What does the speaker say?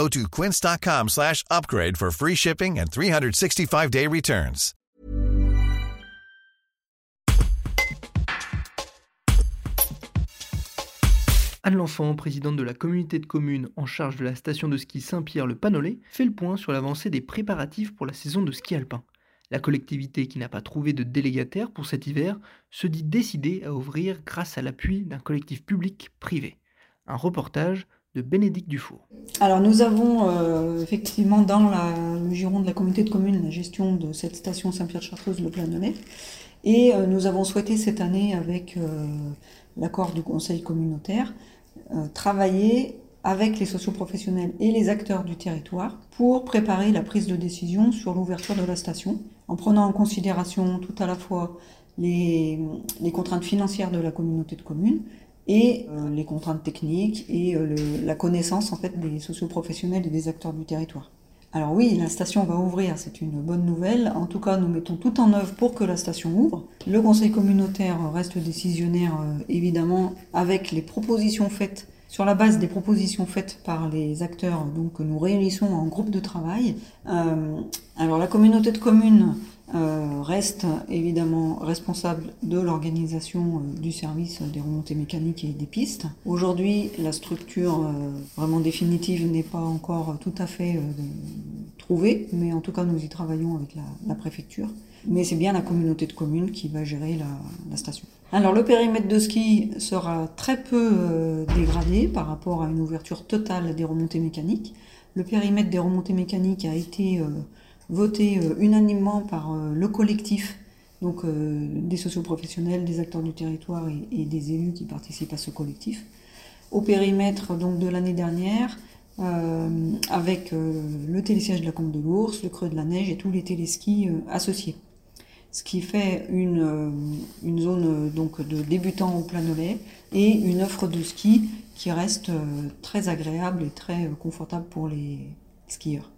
Go to quince.com slash upgrade for free shipping and 365-day returns. Anne L'Enfant, présidente de la communauté de communes en charge de la station de ski Saint-Pierre-le-Panolet, fait le point sur l'avancée des préparatifs pour la saison de ski alpin. La collectivité qui n'a pas trouvé de délégataire pour cet hiver se dit décidée à ouvrir grâce à l'appui d'un collectif public-privé. Un reportage de Bénédicte Dufour. Alors nous avons euh, effectivement dans le giron de la communauté de communes la gestion de cette station Saint-Pierre-de-Chartreuse, le Planonnet. Et euh, nous avons souhaité cette année, avec euh, l'accord du conseil communautaire, travailler avec les socioprofessionnels et les acteurs du territoire pour préparer la prise de décision sur l'ouverture de la station, en prenant en considération tout à la fois les contraintes financières de la communauté de communes et euh, les contraintes techniques et euh, la connaissance en fait des socioprofessionnels et des acteurs du territoire. Alors oui, la station va ouvrir, c'est une bonne nouvelle. En tout cas, nous mettons tout en œuvre pour que la station ouvre. Le conseil communautaire reste décisionnaire, euh, évidemment, avec les propositions faites sur la base des propositions faites par les acteurs donc, que nous réunissons en groupe de travail. Alors la communauté de communes euh, reste évidemment responsable de l'organisation euh, du service des remontées mécaniques et des pistes. Aujourd'hui, la structure euh, vraiment définitive n'est pas encore tout à fait euh, trouvée, mais en tout cas nous y travaillons avec la, préfecture. Mais c'est bien la communauté de communes qui va gérer la, station. Alors le périmètre de ski sera très peu euh, dégradé par rapport à une ouverture totale des remontées mécaniques. Le périmètre des remontées mécaniques a été voté euh, unanimement par euh, le collectif, donc euh, des socioprofessionnels, des acteurs du territoire et, des élus qui participent à ce collectif. Au périmètre donc de l'année dernière, avec le télésiège de la Combe de l'Ours, le Creux de la Neige et tous les téléskis associés. Ce qui fait une, zone donc de débutants au Planolet et une offre de ski qui reste très agréable et très confortable pour les skieurs.